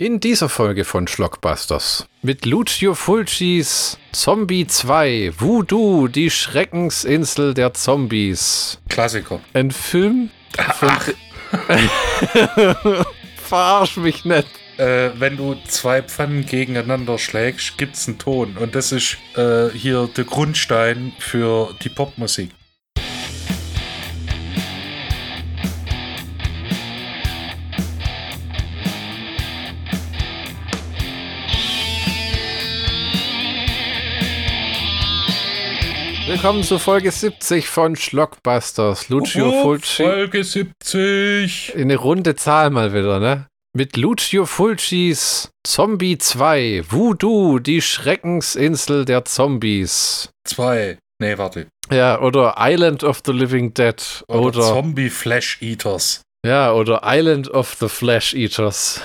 In dieser Folge von Schlockbusters mit Lucio Fulcis Zombie 2 Voodoo, die Schreckensinsel der Zombies. Klassiker. Ein Film. Ach, Verarsch mich nicht. äh, wenn du zwei Pfannen gegeneinander schlägst, gibt's einen Ton. Und das ist äh, hier der Grundstein für die Popmusik. Willkommen zu Folge 70 von Schlockbusters. Lucio Oh, Fulci. Folge 70. Eine runde Zahl mal wieder, ne? Mit Lucio Fulcis Zombie 2 Voodoo, die Schreckensinsel der Zombies. Zwei. Nee, warte. Ja, oder Island of the Living Dead. Oder, Oder, Zombie Flash Eaters. ja, oder Island of the Flesh Eaters.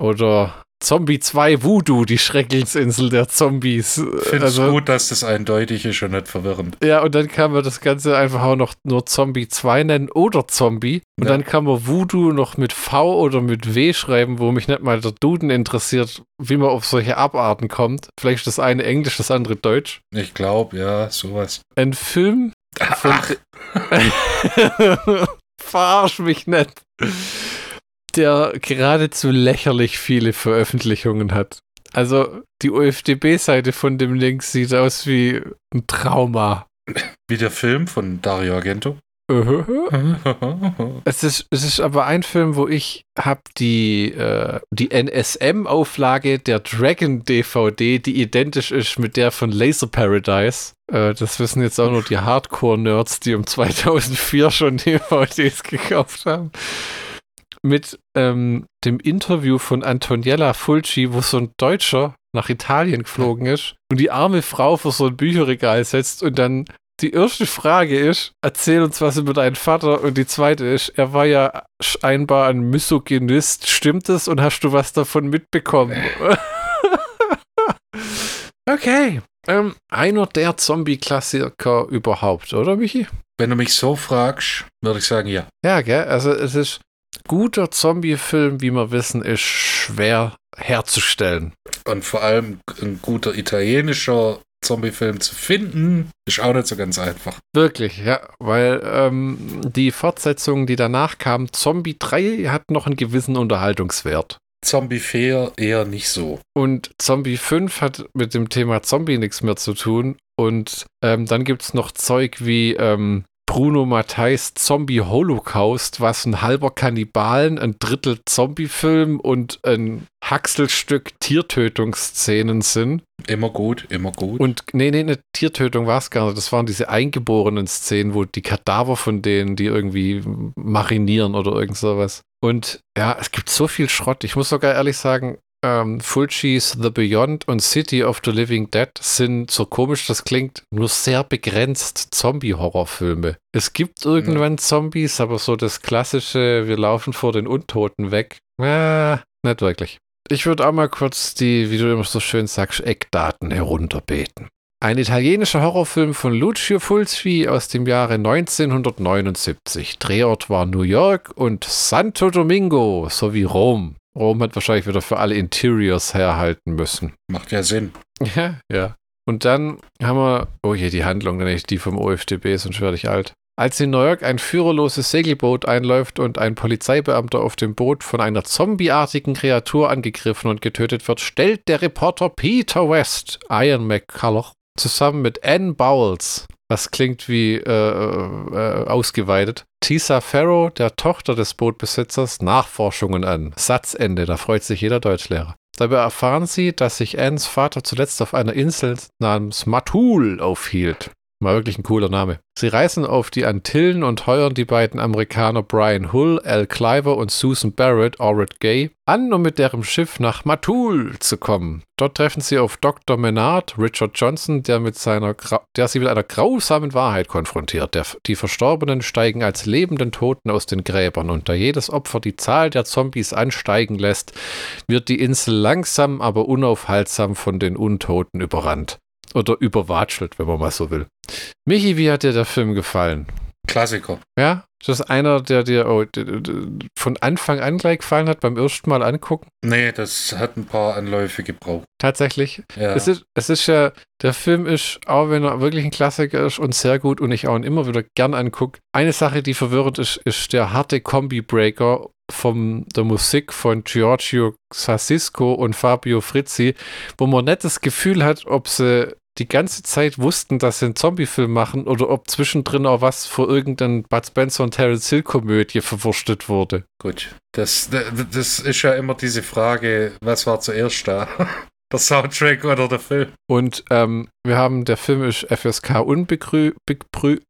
Oder Zombie 2 Voodoo, die Schreckensinsel der Zombies. Find's Also, gut, dass das eindeutig ist und nicht verwirrend. Ja, und dann kann man das Ganze einfach auch noch nur Zombie 2 nennen oder Zombie. Und Ja. dann kann man Voodoo noch mit V oder mit W schreiben, wo mich nicht mal der Duden interessiert, wie man auf solche Abarten kommt. Vielleicht das eine Englisch, das andere Deutsch. Ich glaube, ja, sowas. Ein Film. Ach, Verarsch mich nicht. Der geradezu lächerlich viele Veröffentlichungen hat. Also, die UFDB-Seite von dem Link sieht aus wie ein Trauma. wie der Film von Dario Argento. Es ist, es ist aber ein Film, wo ich habe die, äh, die NSM-Auflage der Dragon-DVD, die identisch ist mit der von Laser Paradise. Äh, das wissen jetzt auch nur die Hardcore-Nerds, die um 2004 schon DVDs gekauft haben. Mit ähm, dem Interview von Antoniella Fulci, wo so ein Deutscher nach Italien geflogen ist und die arme Frau vor so ein Bücherregal setzt und dann die erste Frage ist, erzähl uns was über deinen Vater und die zweite ist, er war ja scheinbar ein Misogynist, stimmt es und hast du was davon mitbekommen? okay, ähm, einer der Zombie-Klassiker überhaupt, oder Michi? Wenn du mich so fragst, würde ich sagen, ja. Ja, gell, also es ist guter Zombie-Film, wie wir wissen, ist schwer herzustellen. Und vor allem ein guter italienischer Zombie-Film zu finden, ist auch nicht so ganz einfach. Wirklich, ja, weil ähm, die Fortsetzung, die danach kam, Zombie 3, hat noch einen gewissen Unterhaltungswert. Zombie 4 eher nicht so. Und Zombie 5 hat mit dem Thema Zombie nichts mehr zu tun. Und ähm, dann gibt es noch Zeug wie ähm, Bruno Matthijs Zombie Holocaust, was ein halber Kannibalen, ein Drittel Zombie-Film und ein Hackselstück Tiertötungsszenen sind. Immer gut, immer gut. Und nee, nee, eine Tiertötung war es gar nicht. Das waren diese eingeborenen Szenen, wo die Kadaver von denen, die irgendwie marinieren oder irgend sowas. Und ja, es gibt so viel Schrott. Ich muss sogar ehrlich sagen, ähm, Fulci's The Beyond und City of the Living Dead sind, so komisch das klingt, nur sehr begrenzt Zombie-Horrorfilme. Es gibt irgendwann Zombies, aber so das klassische, wir laufen vor den Untoten weg, äh, nicht wirklich. Ich würde auch mal kurz die, wie du immer so schön sagst, Eckdaten herunterbeten. Ein italienischer Horrorfilm von Lucio Fulci aus dem Jahre 1979. Drehort war New York und Santo Domingo sowie Rom. Rom hat wahrscheinlich wieder für alle Interiors herhalten müssen. Macht ja Sinn. Ja, ja. Und dann haben wir, oh je, die Handlung, nicht die vom OFDB, sonst werde ich alt. Als in New York ein führerloses Segelboot einläuft und ein Polizeibeamter auf dem Boot von einer zombieartigen Kreatur angegriffen und getötet wird, stellt der Reporter Peter West, Ian McCulloch, zusammen mit Ann Bowles, das klingt wie äh, äh, ausgeweitet, Tisa Farrow, der Tochter des Bootbesitzers, Nachforschungen an. Satzende, da freut sich jeder Deutschlehrer. Dabei erfahren sie, dass sich Anns Vater zuletzt auf einer Insel namens Matul aufhielt. Mal wirklich ein cooler Name. Sie reisen auf die Antillen und heuern die beiden Amerikaner Brian Hull, Al Cliver und Susan Barrett, Orrit Gay, an, um mit deren Schiff nach Matul zu kommen. Dort treffen sie auf Dr. Menard, Richard Johnson, der, mit seiner, der sie mit einer grausamen Wahrheit konfrontiert. Der, die Verstorbenen steigen als lebenden Toten aus den Gräbern und da jedes Opfer die Zahl der Zombies ansteigen lässt, wird die Insel langsam, aber unaufhaltsam von den Untoten überrannt. Oder überwatschelt, wenn man mal so will. Michi, wie hat dir der Film gefallen? Klassiker. Ja? Ist das einer, der dir oh, von Anfang an gleich gefallen hat, beim ersten Mal angucken? Nee, das hat ein paar Anläufe gebraucht. Tatsächlich. Ja. Es, ist, es ist ja, der Film ist, auch wenn er wirklich ein Klassiker ist und sehr gut und ich auch ihn immer wieder gern angucke, eine Sache, die verwirrend ist, ist der harte Kombi-Breaker von der Musik von Giorgio Sassisco und Fabio Frizzi, wo man nicht das Gefühl hat, ob sie die ganze Zeit wussten, dass sie einen Zombie-Film machen oder ob zwischendrin auch was für irgendeinen Bud Spencer und Terence Hill-Komödie verwurstet wurde. Gut. Das, das ist ja immer diese Frage, was war zuerst da? Der Soundtrack oder der Film? Und ähm, wir haben, der Film ist FSK, unbegrü begrü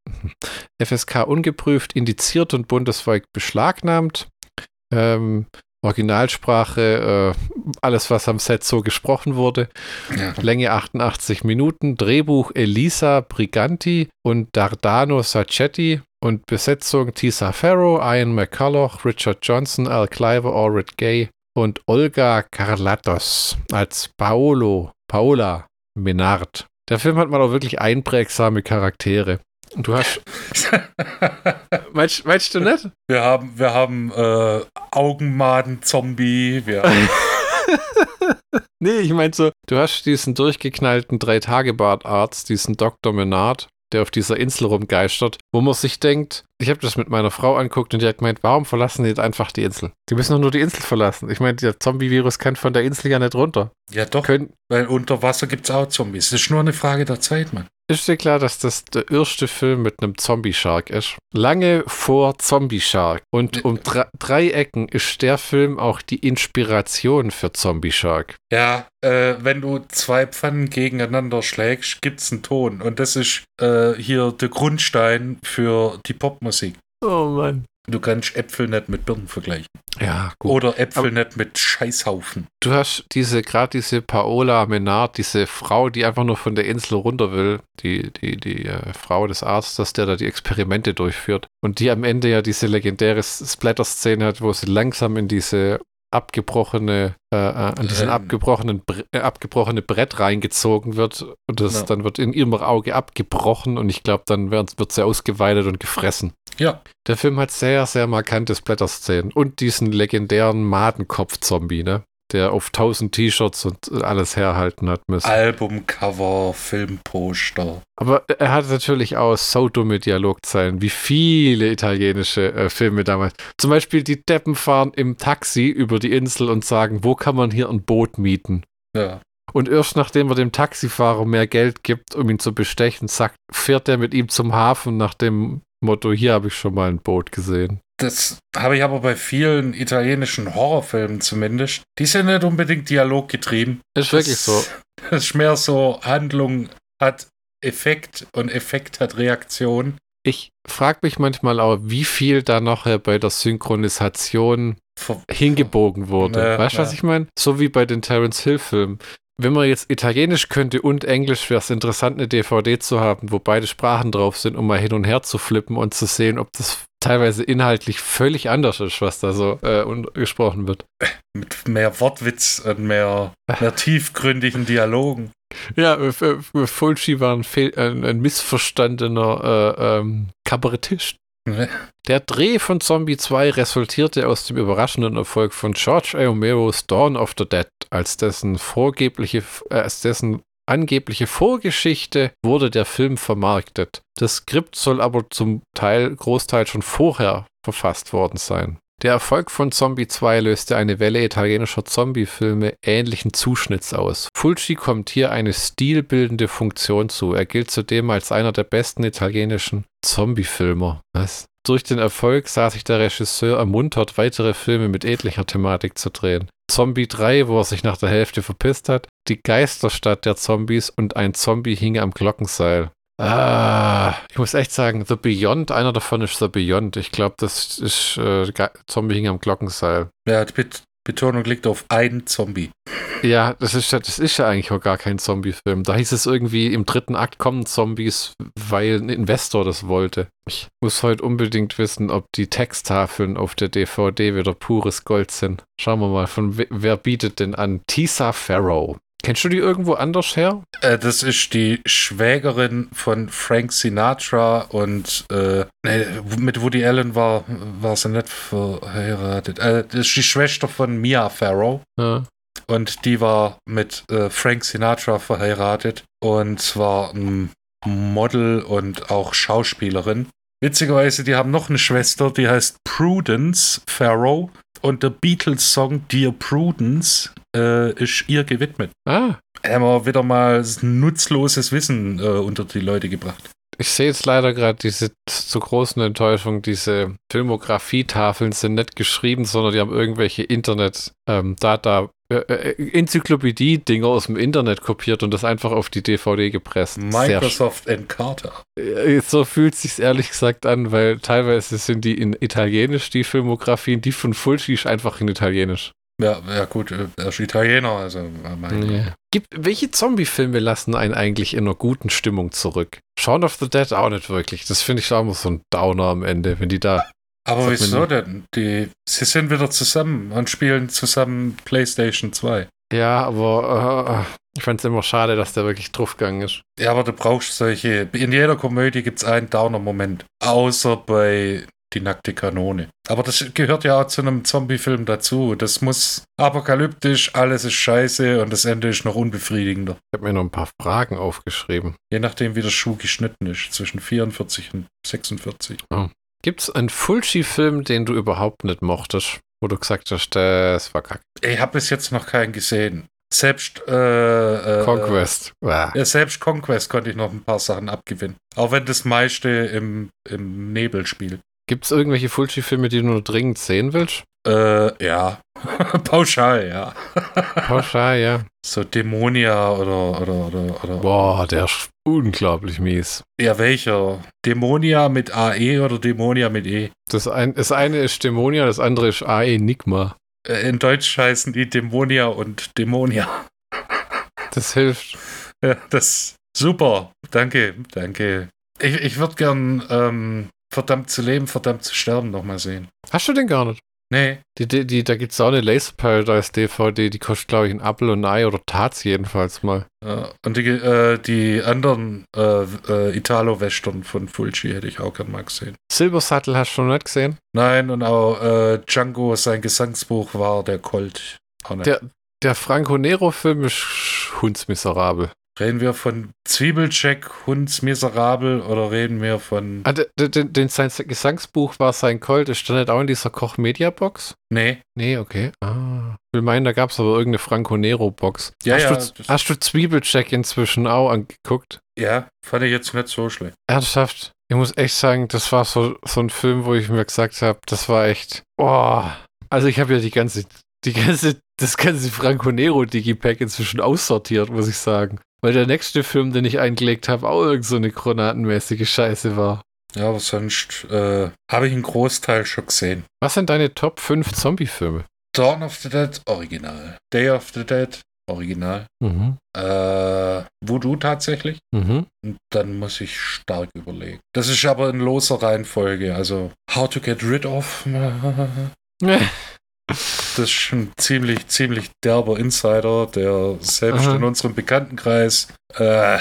FSK ungeprüft, indiziert und bundesweit beschlagnahmt. Ähm, Originalsprache, äh, alles, was am Set so gesprochen wurde. Ja. Länge 88 Minuten. Drehbuch Elisa Briganti und Dardano Sacchetti. Und Besetzung Tisa Farrow, Ian McCulloch, Richard Johnson, Al Cliver, Orrit Gay und Olga Carlatos als Paolo, Paola Menard. Der Film hat mal auch wirklich einprägsame Charaktere. Und du hast. meinst, meinst du nicht? Wir haben, wir haben äh, Augenmaden-Zombie, wir haben Nee, ich meine so, du hast diesen durchgeknallten Drei-Tage-Bart-Arzt, diesen Dr. Menard, der auf dieser Insel rumgeistert, wo man sich denkt, ich habe das mit meiner Frau anguckt und die hat gemeint, warum verlassen die jetzt einfach die Insel? Die müssen doch nur die Insel verlassen. Ich meine, der Zombie-Virus kann von der Insel ja nicht runter. Ja, doch, Können, weil unter Wasser gibt es auch Zombies. Das ist nur eine Frage der Zeit, Mann. Ist dir klar, dass das der erste Film mit einem Zombie-Shark ist? Lange vor Zombie-Shark. Und um drei, drei Ecken ist der Film auch die Inspiration für Zombie-Shark. Ja, äh, wenn du zwei Pfannen gegeneinander schlägst, gibt's einen Ton. Und das ist äh, hier der Grundstein für die Popmusik. Oh Mann. Du kannst Äpfel nicht mit Birnen vergleichen. Ja, gut. Oder Äpfel nicht mit Scheißhaufen. Du hast diese, gerade diese Paola Menard, diese Frau, die einfach nur von der Insel runter will, die, die, die äh, Frau des Arztes, der da die Experimente durchführt. Und die am Ende ja diese legendäre Splatter-Szene hat, wo sie langsam in diese abgebrochene, äh, äh, an diesen Ähm. abgebrochenen, Bre äh, abgebrochene Brett reingezogen wird. Und das Ja. dann wird in ihrem Auge abgebrochen und ich glaube, dann wird, sie ausgeweitet und gefressen. Ja, Der Film hat sehr, sehr markante Splatter-Szenen und diesen legendären Madenkopf-Zombie, ne? Der auf tausend T-Shirts und alles herhalten hat müssen. Albumcover, Filmposter. Aber er hat natürlich auch so dumme Dialogzeilen, wie viele italienische äh, Filme damals. Zum Beispiel die Deppen fahren im Taxi über die Insel und sagen, wo kann man hier ein Boot mieten? Ja. Und erst nachdem er dem Taxifahrer mehr Geld gibt, um ihn zu bestechen, sagt, fährt er mit ihm zum Hafen nach dem Motto, hier habe ich schon mal ein Boot gesehen. Das habe ich aber bei vielen italienischen Horrorfilmen zumindest. Die sind nicht unbedingt dialoggetrieben. Ist wirklich so. Das ist mehr so, Handlung hat Effekt und Effekt hat Reaktion. Ich frage mich manchmal auch, wie viel da nachher bei der Synchronisation Ver hingebogen wurde. Ja, weißt du, was ich meine? So wie bei den Terence Hill-Filmen. Wenn man jetzt Italienisch könnte und Englisch, wäre es interessant, eine DVD zu haben, wo beide Sprachen drauf sind, um mal hin und her zu flippen und zu sehen, ob das teilweise inhaltlich völlig anders ist, was da so äh, gesprochen wird. mit mehr Wortwitz und mehr, mehr tiefgründigen Dialogen. Ja, äh, F- Fulci war ein, fehl- ein, ein missverstandener äh, ähm, Kabarettist. Der Dreh von Zombie 2 resultierte aus dem überraschenden Erfolg von George A. Romero's Dawn of the Dead, als dessen vorgebliche, äh, als dessen angebliche Vorgeschichte wurde der Film vermarktet. Das Skript soll aber zum Teil, Großteil schon vorher verfasst worden sein. Der Erfolg von Zombie 2 löste eine Welle italienischer Zombie-Filme ähnlichen Zuschnitts aus. Fulci kommt hier eine stilbildende Funktion zu. Er gilt zudem als einer der besten italienischen Zombie-Filmer. Was? Durch den Erfolg sah sich der Regisseur ermuntert, weitere Filme mit ähnlicher Thematik zu drehen. Zombie 3, wo er sich nach der Hälfte verpisst hat, die Geisterstadt der Zombies und ein Zombie hing am Glockenseil. Ah, ich muss echt sagen, The Beyond, einer davon ist The Beyond. Ich glaube, das ist äh, Zombie hing am Glockenseil. Ja, Bet Betonung liegt auf ein Zombie. Ja, das ist ja, das ist ja eigentlich auch gar kein Zombie-Film. Da hieß es irgendwie, im dritten Akt kommen Zombies, weil ein Investor das wollte. Ich muss heute unbedingt wissen, ob die Texttafeln auf der DVD wieder pures Gold sind. Schauen wir mal, von we wer bietet denn an? Tisa Farrow. Kennst du die irgendwo anders her? Äh, das ist die Schwägerin von Frank Sinatra und äh, nee, mit Woody Allen war, war sie nicht verheiratet. Äh, das ist die Schwester von Mia Farrow. Ja. Und die war mit äh, Frank Sinatra verheiratet und zwar ein Model und auch Schauspielerin. Witzigerweise, die haben noch eine Schwester, die heißt Prudence Farrow und der Beatles-Song Dear Prudence äh, ist ihr gewidmet. Ah, Haben wir wieder mal nutzloses Wissen äh, unter die Leute gebracht. ich sehe jetzt leider gerade diese zur großen Enttäuschung, diese Filmografietafeln sind nicht geschrieben, sondern die haben irgendwelche Internet, ähm, Data, äh, äh, Enzyklopädie-Dinger aus dem Internet kopiert und das einfach auf die DVD gepresst. Microsoft Encarta. Äh, So fühlt sich's ehrlich gesagt an, weil teilweise sind die in Italienisch, die Filmografien, die von Fulci ist einfach in Italienisch. Ja, ja gut, äh, er ist Italiener, also äh, mein Gibt, welche Zombie-Filme lassen einen eigentlich in einer guten Stimmung zurück? Shaun of the Dead auch nicht wirklich. Das finde ich auch immer so ein Downer am Ende, wenn die da. Aber wieso denn? Die, sie sind wieder zusammen und spielen zusammen PlayStation 2. Ja, aber äh, ich fand es immer schade, dass der wirklich draufgegangen ist. Ja, aber du brauchst solche. In jeder Komödie gibt es einen Downer-Moment. Außer bei Die nackte Kanone. Aber das gehört ja auch zu einem Zombie-Film dazu. Das muss apokalyptisch, alles ist scheiße und das Ende ist noch unbefriedigender. Ich habe mir noch ein paar Fragen aufgeschrieben. Je nachdem, wie der Schuh geschnitten ist. Zwischen 44 und 46. Gibt es einen Fulci-Film, den du überhaupt nicht mochtest? Wo du gesagt hast, das war kacke. Ich habe bis jetzt noch keinen gesehen. Selbst äh, äh, Conquest. Ja, selbst Conquest konnte ich noch ein paar Sachen abgewinnen. Auch wenn das meiste im, im Nebel spielt. Gibt es irgendwelche Fulci-Filme, die du nur dringend sehen willst? Äh, ja. Pauschal, ja. Pauschal, ja. So Dämonia oder, oder, oder, oder. Boah, der ist unglaublich mies. Ja, welcher? Dämonia mit AE oder Dämonia mit E? Das, ein, das eine ist Dämonia, das andere ist A Enigma. Äh, in Deutsch heißen die Dämonia und Dämonia. Das hilft. Ja, das super. Danke, danke. Ich, ich würde gern ähm, verdammt zu leben, verdammt zu sterben nochmal sehen. Hast du den gar nicht? Nee, Die, die, die, da gibt es auch eine Laser Paradise DVD, die kostet, glaube ich, ein Apfel und ein Ei oder Tats jedenfalls mal. äh, und die, äh, die anderen äh, äh, Italo-Western von Fulci hätte ich auch gern mal gesehen. Silbersattel hast du noch nicht gesehen? Nein, und auch äh, Django, sein Gesangsbuch war der Colt. Der, der Franco Nero-Film ist hundsmiserabel. Reden wir von Zwiebelcheck, Hundsmiserabel oder reden wir von. Ah, den, den, sein Gesangsbuch war sein Colt, der nicht auch in dieser Koch-Media-Box? Nee, Nee, okay. Ah. Ich will meinen, da gab es aber irgendeine Franco Nero-Box. Ja, hast, ja, du, das- hast du Zwiebelcheck inzwischen auch angeguckt? ja, fand ich jetzt nicht so schlecht. Ernsthaft? Ich muss echt sagen, das war so, so ein Film, wo ich mir gesagt habe, das war echt. Boah. Also ich habe ja die ganze, die ganze, das ganze Franco Nero Digipack inzwischen aussortiert, muss ich sagen. Weil der nächste Film, den ich eingelegt habe, auch irgend so eine granatenmäßige Scheiße war. Ja, aber sonst äh, habe ich einen Großteil schon gesehen. Was sind deine Top 5 Zombie-Filme? Dawn of the Dead, Original. Day of the Dead, Original. Mhm. Äh, Voodoo tatsächlich. Mhm. Und dann muss ich stark überlegen. Das ist aber in loser Reihenfolge. Also, How to Get Rid of. Das ist schon ziemlich, ziemlich derber Insider, der selbst Aha. in unserem Bekanntenkreis äh,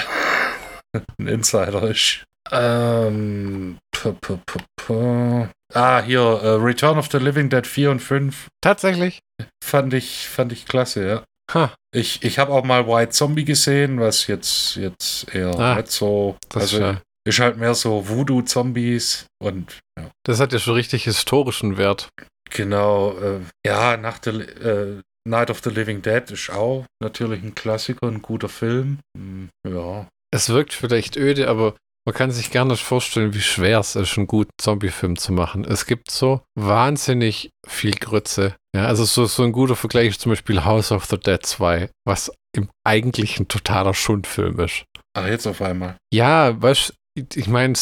ein Insider ist. Ähm, p -p -p ah, hier, äh, Return of the Living Dead 4 und 5 Tatsächlich? fand ich, fand ich klasse, ja. Ha, Ich, ich habe auch mal White Zombie gesehen, was jetzt, jetzt eher Ah, nicht so. das also ist ja, ist halt mehr so Voodoo-Zombies und ja. das hat ja schon richtig historischen Wert. Genau, äh, ja, nach der äh, Night of the Living Dead ist auch natürlich ein Klassiker, ein guter Film. Hm, ja. Es wirkt vielleicht öde, aber man kann sich gar nicht vorstellen, wie schwer es ist, einen guten Zombie-Film zu machen. Es gibt so wahnsinnig viel Grütze. Ja, also so, so ein guter Vergleich ist zum Beispiel House of the Dead 2, was im eigentlich ein totaler Schundfilm ist. Ach, jetzt auf einmal. Ja, weißt ich- ich meine,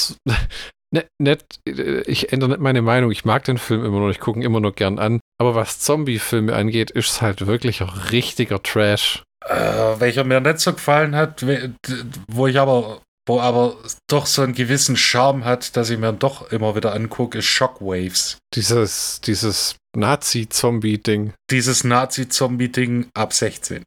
nicht, nicht, äh, ich ändere nicht meine Meinung. Ich mag den Film immer noch, ich gucke ihn immer noch gern an. Aber was Zombie-Filme angeht, ist es halt wirklich auch richtiger Trash. Äh, welcher mir nicht so gefallen hat, wo ich aber, wo aber doch so einen gewissen Charme hat, dass ich mir doch immer wieder angucke, ist Shockwaves. Dieses, dieses Nazi-Zombie-Ding. Dieses Nazi-Zombie-Ding ab 16.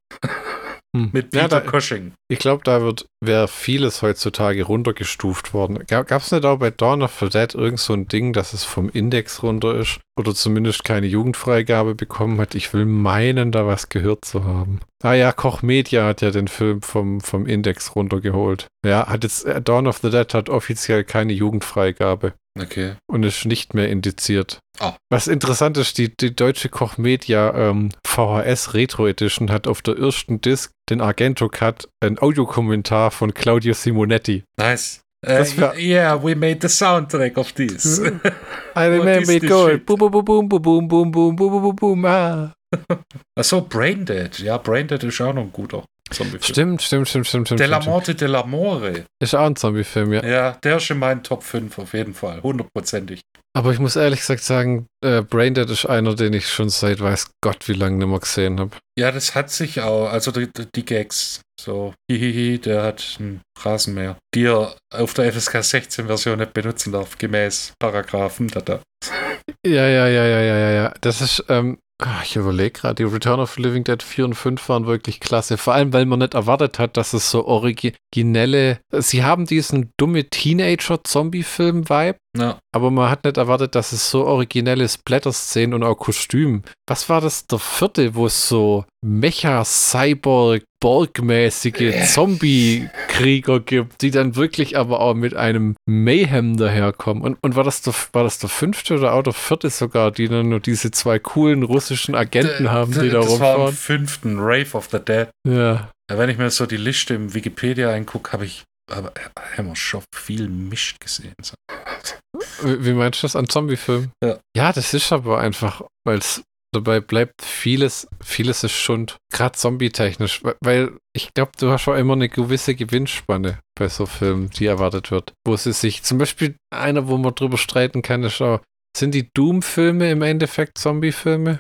Hm. Mit Ja, Peter da- Cushing. Ich glaube, da wird wäre vieles heutzutage runtergestuft worden. Gab es nicht auch bei Dawn of the Dead irgend so ein Ding, dass es vom Index runter ist oder zumindest keine Jugendfreigabe bekommen hat? Ich will meinen, da was gehört zu haben. Ah ja, Koch Media hat ja den Film vom, vom Index runtergeholt. Ja, hat jetzt äh, Dawn of the Dead hat offiziell keine Jugendfreigabe Okay. und ist nicht mehr indiziert. Ah. Was interessant ist, die, die deutsche Koch Media ähm, VHS Retro Edition hat auf der ersten Disc den Argento Cut ein Audiokommentar von Claudio Simonetti. Nice. Das Uh, yeah, we made the soundtrack of this. I remember it going shit? boom boom boom boom boom boom boom boom boom boom ah. Achso, Braindead. Ja, Braindead ist auch noch ein guter Zombie-Film. Stimmt, stimmt, stimmt, stimmt, stimmt. De la. Morte de l'Amore. Ist auch ein Zombie-Film, ja. Ja, der ist in meinen Top 5 auf jeden Fall. Hundertprozentig. Aber ich muss ehrlich gesagt sagen, äh, Braindead ist einer, den ich schon seit weiß Gott wie lange nicht mehr gesehen habe. Ja, das hat sich auch, also die, die Gags, so, hihihi, der hat einen Rasenmäher, die er auf der FSK 16 Version nicht benutzen darf, gemäß Paragraphen. Da, da. Ja, ja, ja, ja, ja, ja, ja. Das ist, ähm, ah, ich überlege gerade, die Return of the Living Dead 4 und 5 waren wirklich klasse. Vor allem, weil man nicht erwartet hat, dass es so originelle. Sie haben diesen dumme Teenager-Zombie-Film-Vibe, Ja, aber man hat nicht erwartet, dass es so originelle Splatter-Szenen und auch Kostüm. Was war das, der vierte, wo es so Mecha-Cyborg, Borg-mäßige. Zombie-Krieger gibt, die dann wirklich aber auch mit einem Mayhem daherkommen. Und, und war, das der, war das der fünfte oder auch der vierte sogar, die dann nur diese zwei coolen russischen Agenten haben, die da das war rumfahren? fünften Rave of the Dead. Ja. Wenn ich mir so die Liste im Wikipedia angucke, habe ich aber schon viel Mist gesehen. Wie, wie meinst du das an Zombie-Film? Ja. ja, das ist aber einfach, weil es dabei bleibt, vieles, vieles ist Schund. Gerade zombie-technisch, we- weil ich glaube, du hast schon immer eine gewisse Gewinnspanne bei so Filmen, die erwartet wird. Wo sie sich, zum Beispiel einer, wo man drüber streiten kann, ist auch, sind die Doom-Filme im Endeffekt Zombie-Filme?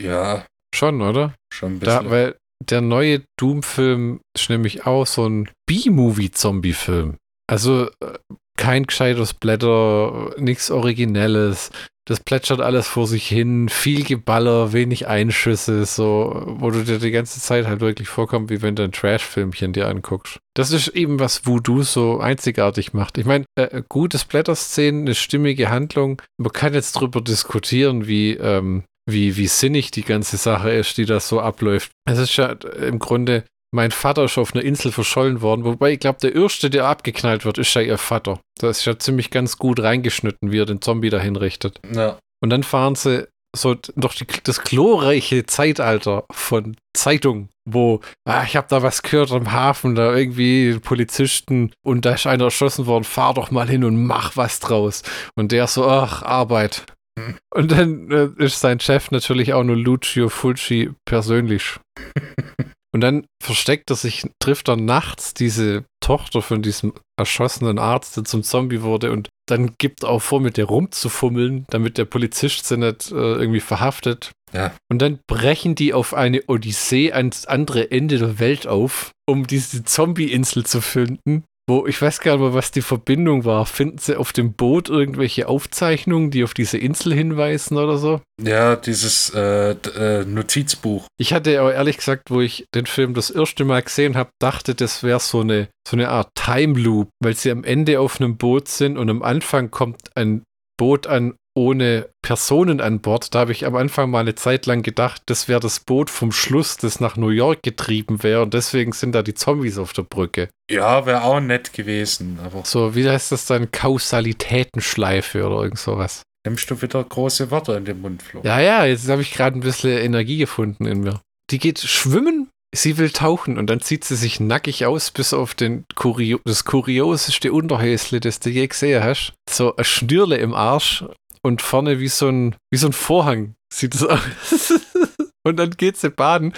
Ja, Schon, oder? schon ein Da, bisschen. weil der neue Doom-Film ist nämlich auch so ein B-Movie-Zombie-Film. Also äh, kein gescheites Blätter, nichts Originelles. Das plätschert alles vor sich hin, viel Geballer, wenig Einschüsse, so, wo du dir die ganze Zeit halt wirklich vorkommst, wie wenn du ein Trash-Filmchen dir anguckst. Das ist eben, was Voodoo so einzigartig macht. Ich meine, äh, gute Splatter-Szenen, eine stimmige Handlung. Man kann jetzt drüber diskutieren, wie, ähm, wie, wie sinnig die ganze Sache ist, die das so abläuft. Es ist ja im Grunde, mein Vater ist auf einer Insel verschollen worden, wobei ich glaube, der Erste, der abgeknallt wird, ist ja ihr Vater. Das ist ja ziemlich ganz gut reingeschnitten, wie er den Zombie dahin richtet. ja. Und dann fahren sie so durch die, das glorreiche Zeitalter von Zeitung, wo, ah, ich habe da was gehört am Hafen, da irgendwie Polizisten und da ist einer erschossen worden, fahr doch mal hin und mach was draus. Und der so, ach, Arbeit. Hm. Und dann äh, ist sein Chef natürlich auch nur Lucio Fulci persönlich. Und dann versteckt er sich, trifft er nachts diese Tochter von diesem erschossenen Arzt, der zum Zombie wurde, und dann gibt er auch vor, mit der rumzufummeln, damit der Polizist sie nicht äh, irgendwie verhaftet. Ja. Und dann brechen die auf eine Odyssee ans andere Ende der Welt auf, um diese Zombie-Insel zu finden. Wo ich weiß gar nicht mehr, was die Verbindung war. Finden sie auf dem Boot irgendwelche Aufzeichnungen, die auf diese Insel hinweisen oder so? ja, dieses äh, äh, Notizbuch. Ich hatte aber ehrlich gesagt, wo ich den Film das erste Mal gesehen habe, dachte, das wäre so eine, so eine Art Time Loop, weil sie am Ende auf einem Boot sind und am Anfang kommt ein Boot an ohne Personen an Bord. Da habe ich am Anfang mal eine Zeit lang gedacht, das wäre das Boot vom Schluss, das nach New York getrieben wäre und deswegen sind da die Zombies auf der Brücke. Ja, wäre auch nett gewesen, aber So, wie heißt das dann? Kausalitätenschleife oder irgend sowas. nimmst du wieder große Wörter in den Mund, Flo. Ja, ja, jetzt habe ich gerade ein bisschen Energie gefunden in mir. Die geht schwimmen, sie will tauchen und dann zieht sie sich nackig aus, bis auf den Kurio das kurioseste Unterhäsle, das du je gesehen hast. So ein Schnürle im Arsch und vorne wie so ein, wie so ein Vorhang sieht es aus. und dann geht sie baden,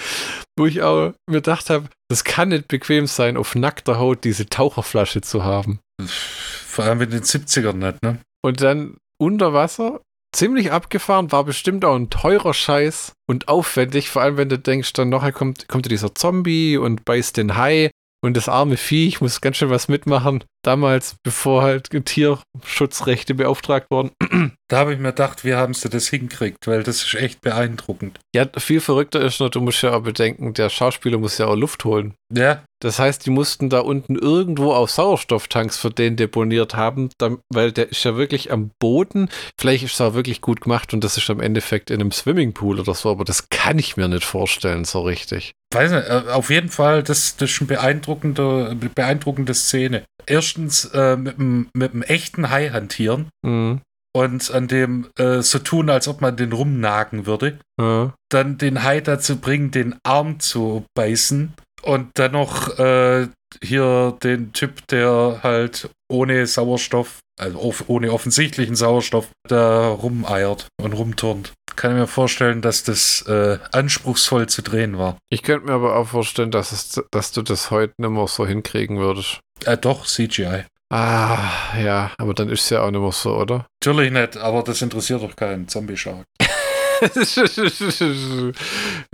wo ich auch mir gedacht habe, das kann nicht bequem sein, auf nackter Haut diese Taucherflasche zu haben. Vor allem in den 70ern nicht, ne? Und dann unter Wasser, ziemlich abgefahren, war bestimmt auch ein teurer Scheiß und aufwendig, vor allem wenn du denkst, dann nachher kommt, kommt dieser Zombie und beißt den Hai und das arme Viech muss ganz schön was mitmachen. Damals, bevor halt Tierschutzrechte beauftragt wurden. Da habe ich mir gedacht, wie haben sie das hingekriegt, weil das ist echt beeindruckend. Ja, viel verrückter ist noch, du musst ja auch bedenken, der Schauspieler muss ja auch Luft holen. Ja, Das heißt, die mussten da unten irgendwo auch Sauerstofftanks für den deponiert haben, weil der ist ja wirklich am Boden. Vielleicht ist es auch wirklich gut gemacht und das ist am Endeffekt in einem Swimmingpool oder so, aber das kann ich mir nicht vorstellen so richtig. weiß nicht, äh, auf jeden Fall, das, das ist eine beeindruckende, beeindruckende Szene. Erstens äh, mit, einem, echten Hai hantieren Mhm. und an dem äh, so tun, als ob man den rumnagen würde. Ja. Dann den Hai dazu bringen, den Arm zu beißen und dann noch äh, hier den Typ, der halt ohne Sauerstoff, also ohne offensichtlichen Sauerstoff, da rumeiert und rumturnt. Kann ich mir vorstellen, dass das äh, anspruchsvoll zu drehen war. Ich könnte mir aber auch vorstellen, dass, es, dass du das heute nicht mehr so hinkriegen würdest. Äh, doch, CGI. Ah, ja, aber dann ist es ja auch nicht mehr so, oder? Natürlich nicht, aber das interessiert doch keinen Zombie-Shark.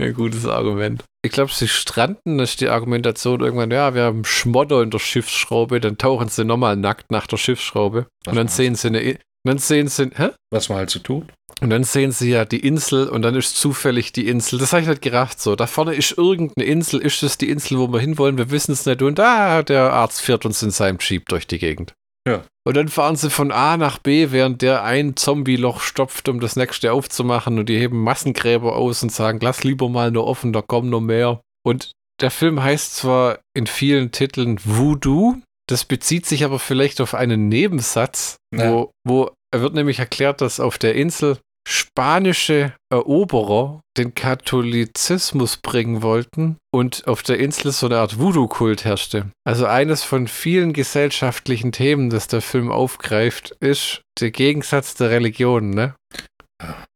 Ein gutes Argument. Ich glaube, sie stranden, ist die Argumentation irgendwann, ja, wir haben Schmodder in der Schiffsschraube, dann tauchen sie nochmal nackt nach der Schiffsschraube. Was Und dann sehen sie eine, dann sehen sie, hä? Was man halt so tut. Und dann sehen sie ja die Insel und dann ist zufällig die Insel. Das habe ich nicht gerafft so. Da vorne ist irgendeine Insel. Ist das die Insel, wo wir hinwollen? Wir wissen es nicht. Und da, der Arzt fährt uns in seinem Jeep durch die Gegend. Ja. Und dann fahren sie von A nach B, während der ein Zombie-Loch stopft, um das nächste aufzumachen. Und die heben Massengräber aus und sagen, lass lieber mal nur offen, da kommen noch mehr. Und der Film heißt zwar in vielen Titeln Voodoo, das bezieht sich aber vielleicht auf einen Nebensatz, Ja. wo, wo er wird nämlich erklärt, dass auf der Insel spanische Eroberer den Katholizismus bringen wollten und auf der Insel so eine Art Voodoo-Kult herrschte. Also eines von vielen gesellschaftlichen Themen, das der Film aufgreift, ist der Gegensatz der Religionen, ne?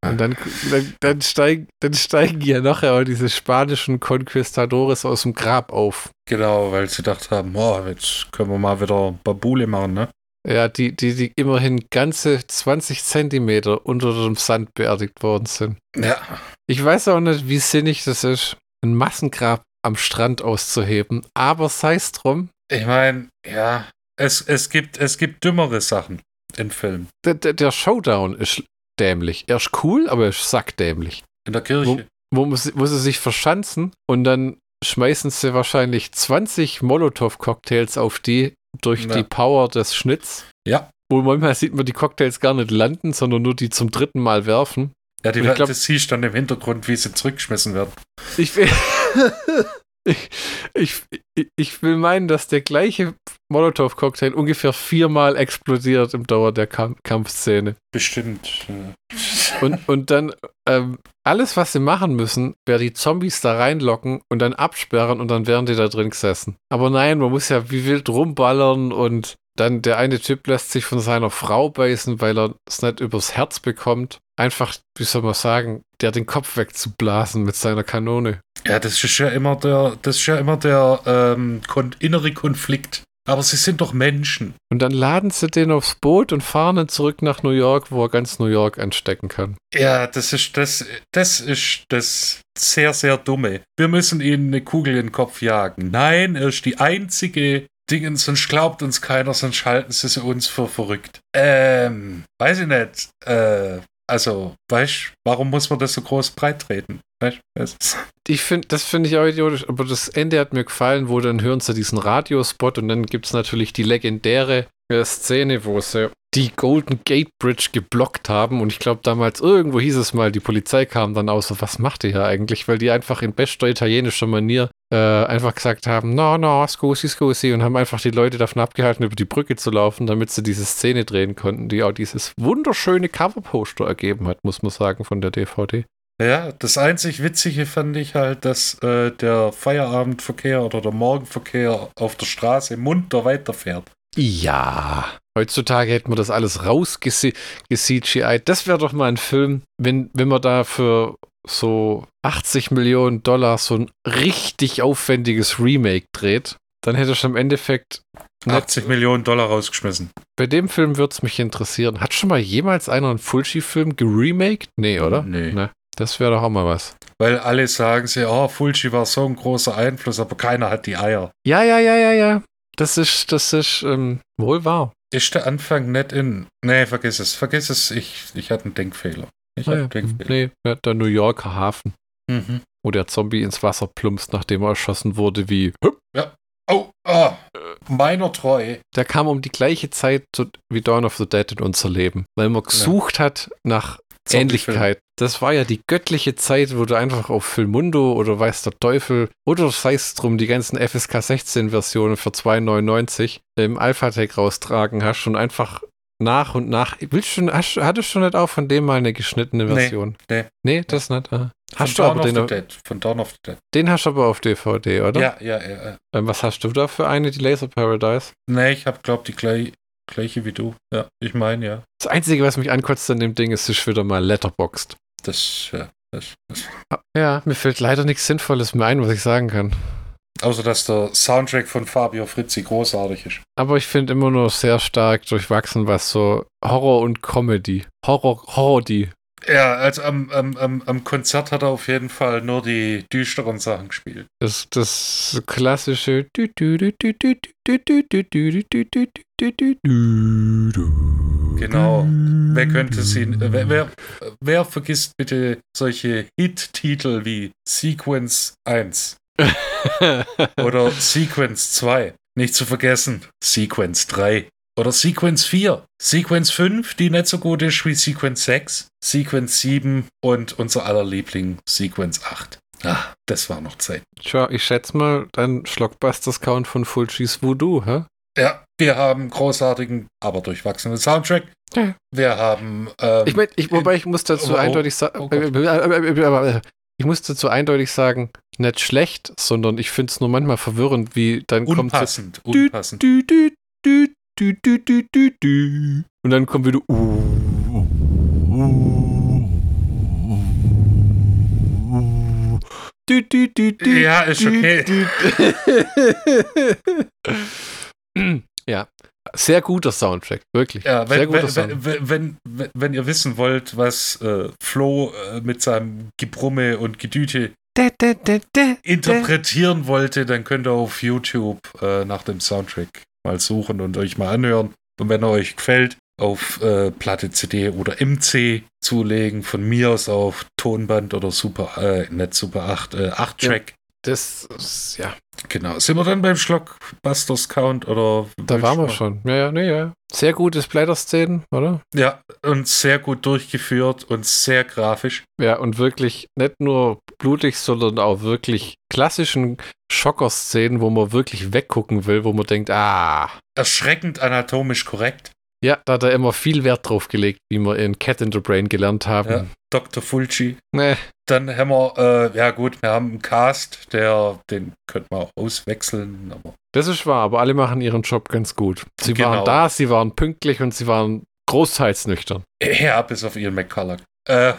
Und dann, dann, dann, steigen, dann steigen ja nachher diese spanischen Conquistadores aus dem Grab auf. Genau, weil sie gedacht haben, oh, jetzt können wir mal wieder Babule machen, ne? Ja, die, die, die immerhin ganze 20 Zentimeter unter dem Sand beerdigt worden sind. Ja, Ich weiß auch nicht, wie sinnig das ist, ein Massengrab am Strand auszuheben, aber sei es drum, ich meine, ja, es, es, gibt, es gibt dümmere Sachen im Film. der, der, der Showdown ist dämlich. Er ist cool, aber er ist sackdämlich. In der Kirche. Wo, muss, wo sie sich verschanzen und dann schmeißen sie wahrscheinlich 20 Molotow-Cocktails auf die durch Ja. die Power des Schnitts. Ja. Wo manchmal sieht man die Cocktails gar nicht landen, sondern nur die zum dritten Mal werfen. Ja, die, glaub- das siehst dann im Hintergrund, wie sie zurückgeschmissen werden. Ich will, ich, ich, will meinen, dass der gleiche Molotow-Cocktail ungefähr viermal explodiert im Dauer der Kamp Kampfszene. Bestimmt. Und, und dann ähm, alles, was sie machen müssen, wäre die Zombies da reinlocken und dann absperren und dann wären die da drin gesessen. Aber nein, man muss ja wie wild rumballern und dann der eine Typ lässt sich von seiner Frau beißen, weil er es nicht übers Herz bekommt. Einfach, wie soll man sagen, der den Kopf wegzublasen mit seiner Kanone. Ja, das ist ja immer der, das ist ja immer der ähm, kon innere Konflikt. Aber sie sind doch Menschen. Und dann laden sie den aufs Boot und fahren ihn zurück nach New York, wo er ganz New York anstecken kann. Ja, das ist das, das ist das sehr, sehr dumme. Wir müssen ihnen eine Kugel in den Kopf jagen. Nein, er ist die einzige Dingen, sonst glaubt uns keiner, sonst halten sie sie uns für verrückt. Ähm, weiß ich nicht. Äh, also, weißt warum muss man das so groß breit treten? Ich finde, das finde ich auch idiotisch, aber das Ende hat mir gefallen, wo dann hören sie diesen Radiospot und dann gibt es natürlich die legendäre äh, Szene, wo sie die Golden Gate Bridge geblockt haben und ich glaube damals irgendwo hieß es mal, die Polizei kam dann aus, was macht ihr hier eigentlich? Weil die einfach in bester italienischer Manier äh, einfach gesagt haben, no, no, scusi, scusi und haben einfach die Leute davon abgehalten, über die Brücke zu laufen, damit sie diese Szene drehen konnten, die auch dieses wunderschöne Coverposter ergeben hat, muss man sagen, von der DVD. Ja, das einzig Witzige fand ich halt, dass äh, der Feierabendverkehr oder der Morgenverkehr auf der Straße munter weiterfährt. Ja. Heutzutage hätten wir das alles rausge-CGI. Das wäre doch mal ein Film, wenn, wenn man da für so 80 Millionen Dollar so ein richtig aufwendiges Remake dreht. Dann hätte ich im Endeffekt. 80 Millionen Dollar rausgeschmissen. Bei dem Film würde es mich interessieren. Hat schon mal jemals einer einen Fulci-Film geremaked? Nee, oder? Nee. Ne. Das wäre doch auch mal was. Weil alle sagen sie, oh, Fulci war so ein großer Einfluss, aber keiner hat die Eier. Ja, ja, ja, ja, ja. Das ist, das ist ähm, wohl wahr. Ist der Anfang nicht in. Nee, vergiss es. Vergiss es. Ich, ich hatte einen Denkfehler. Ich hatte Ah, ja. einen Denkfehler. Nee, ja, der New Yorker Hafen, Mhm. wo der Zombie ins Wasser plumpst, nachdem er erschossen wurde, wie. Oh, ah, meiner treu. Der kam um die gleiche Zeit wie Dawn of the Dead in unser Leben, weil man gesucht hat nach. Ähnlichkeit. Das war ja die göttliche Zeit, wo du einfach auf Filmundo oder weiß der Teufel oder sei es drum die ganzen FSK 16 Versionen für 2,99 im Alpha-Tech raustragen hast und einfach nach und nach. Willst du, hast, hattest du nicht auch von dem mal eine geschnittene Nee, Version? nee. Nee, das nicht. Ah. Hast du Von aber Dawn den, of the Dead. Von Dawn of the Dead. den hast du aber auf DVD, oder? Ja, ja, ja. ja. Ähm, was hast du da für eine, die Laser Paradise? Nee, ich habe, glaub die gleich, gleiche wie du. Ja, ich meine, ja. Das Einzige, was mich ankotzt an dem Ding, ist, ist wieder mal Letterboxd. Das, ja. Das, das. Ja, mir fällt leider nichts Sinnvolles mehr ein, was ich sagen kann. Außer, dass der Soundtrack von Fabio Frizzi großartig ist. Aber ich finde immer nur sehr stark durchwachsen, was so Horror und Comedy. Horror, Horror die. Ja, also am, am, am, Konzert hat er auf jeden Fall nur die düsteren Sachen gespielt. Das, das klassische. Genau. Wer könnte sie. äh, Wer, wer, wer vergisst bitte solche Hit-Titel wie Sequence 1 oder Sequence 2? Nicht zu vergessen, Sequence 3 oder Sequence 4, Sequence 5, die nicht so gut ist wie Sequence 6, Sequence 7 und unser aller Liebling Sequence 8. Ah, das war noch Zeit. Tja, ich schätze mal, dein Schlockbusters-Count von Fulcis Voodoo, hä? Ja, wir haben großartigen, aber durchwachsenen Soundtrack. Ja. Wir haben. Ähm, Ich meine, ich, wobei ich muss dazu Oh, oh, eindeutig oh sagen, Gott. ich muss dazu eindeutig sagen, nicht schlecht, sondern ich finde es nur manchmal verwirrend, wie dann kommt unpassend, unpassend. dü, dü, dü, dü, dü, dü, dü, dü. und dann kommt wieder uh, dü, dü, dü, dü, Ja, ist dü, okay. dü. ja, sehr guter Soundtrack, wirklich. Ja, sehr wenn, guter wenn, Soundtrack. wenn, wenn, wenn, wenn ihr wissen wollt, was äh, Flo äh, mit seinem Gebrumme und Gedüte da, da, da, interpretieren wollte, dann könnt ihr auf YouTube äh, nach dem Soundtrack mal suchen und euch mal anhören. Und wenn er euch gefällt, auf äh, Platte CD oder MC zulegen, von mir aus auf Tonband oder Super, äh, nicht Super 8, äh, 8-Track. Das, ist- ja, Genau. Sind wir dann beim Schlockbusters Count oder? da waren wir schon. Ja, ja, nee, ja. Sehr gute Splatter-Szenen, oder? Ja, und sehr gut durchgeführt und sehr grafisch. Ja, und wirklich nicht nur blutig, sondern auch wirklich klassischen Schocker-Szenen, wo man wirklich weggucken will, wo man denkt, ah. Erschreckend anatomisch korrekt. Ja, da hat er immer viel Wert drauf gelegt, wie wir in Cat in the Brain gelernt haben. Ja. Dr. Fulci. Nee, Dann haben wir, äh, ja gut, wir haben einen Cast, der, den könnte man auch auswechseln, das ist wahr, aber alle machen ihren Job ganz gut. Sie Genau. waren da, sie waren pünktlich und sie waren großteils nüchtern. ja, bis auf Ian McCulloch. Äh,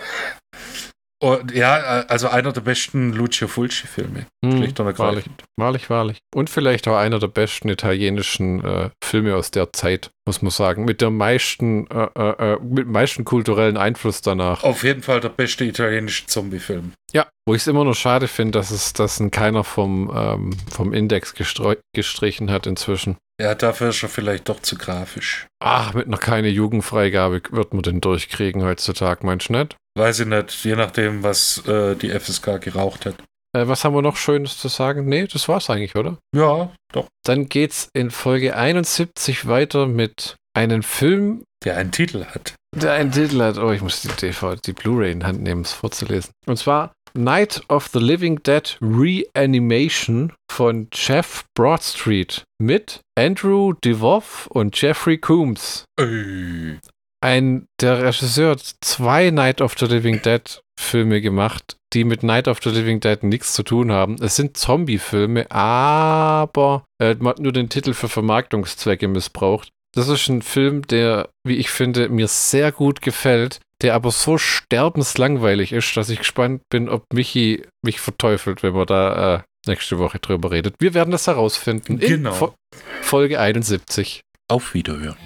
und ja, äh, also einer der besten Lucio Fulci-Filme. Hm, Schlicht und wahrlich, ergreifend. wahrlich, wahrlich. Und vielleicht auch einer der besten italienischen äh, Filme aus der Zeit, muss man sagen. Mit der meisten, äh, äh, äh, mit dem meisten kulturellen Einfluss danach. Auf jeden Fall der beste italienische Zombie-Film. Ja, wo ich es immer noch schade finde, dass es dass ihn keiner vom, ähm, vom Index gestrichen hat inzwischen. Ja, dafür ist er vielleicht doch zu grafisch. Ach, mit noch keine Jugendfreigabe wird man den durchkriegen heutzutage, meinst du nicht? Weiß ich nicht, je nachdem, was äh, die FSK geraucht hat. Äh, was haben wir noch Schönes zu sagen? Nee, das war's eigentlich, oder? Ja, doch. Dann geht's in Folge 71 weiter mit einem Film, Der einen Titel hat. der einen Titel hat. Oh, ich muss die DVD, die Blu-ray in Hand nehmen, um es vorzulesen. Und zwar Night of the Living Dead Reanimation von Jeff Broadstreet mit Andrew DeVoff und Jeffrey Coombs. Äh, Ein, der Regisseur hat zwei Night of the Living Dead Filme gemacht, die mit Night of the Living Dead nichts zu tun haben. Es sind Zombie-Filme, aber äh, man hat nur den Titel für Vermarktungszwecke missbraucht. Das ist ein Film, der, wie ich finde, mir sehr gut gefällt, der aber so sterbenslangweilig ist, dass ich gespannt bin, ob Michi mich verteufelt, wenn man da äh, nächste Woche drüber redet. Wir werden das herausfinden in Genau. Fo Folge 71. auf Wiederhören.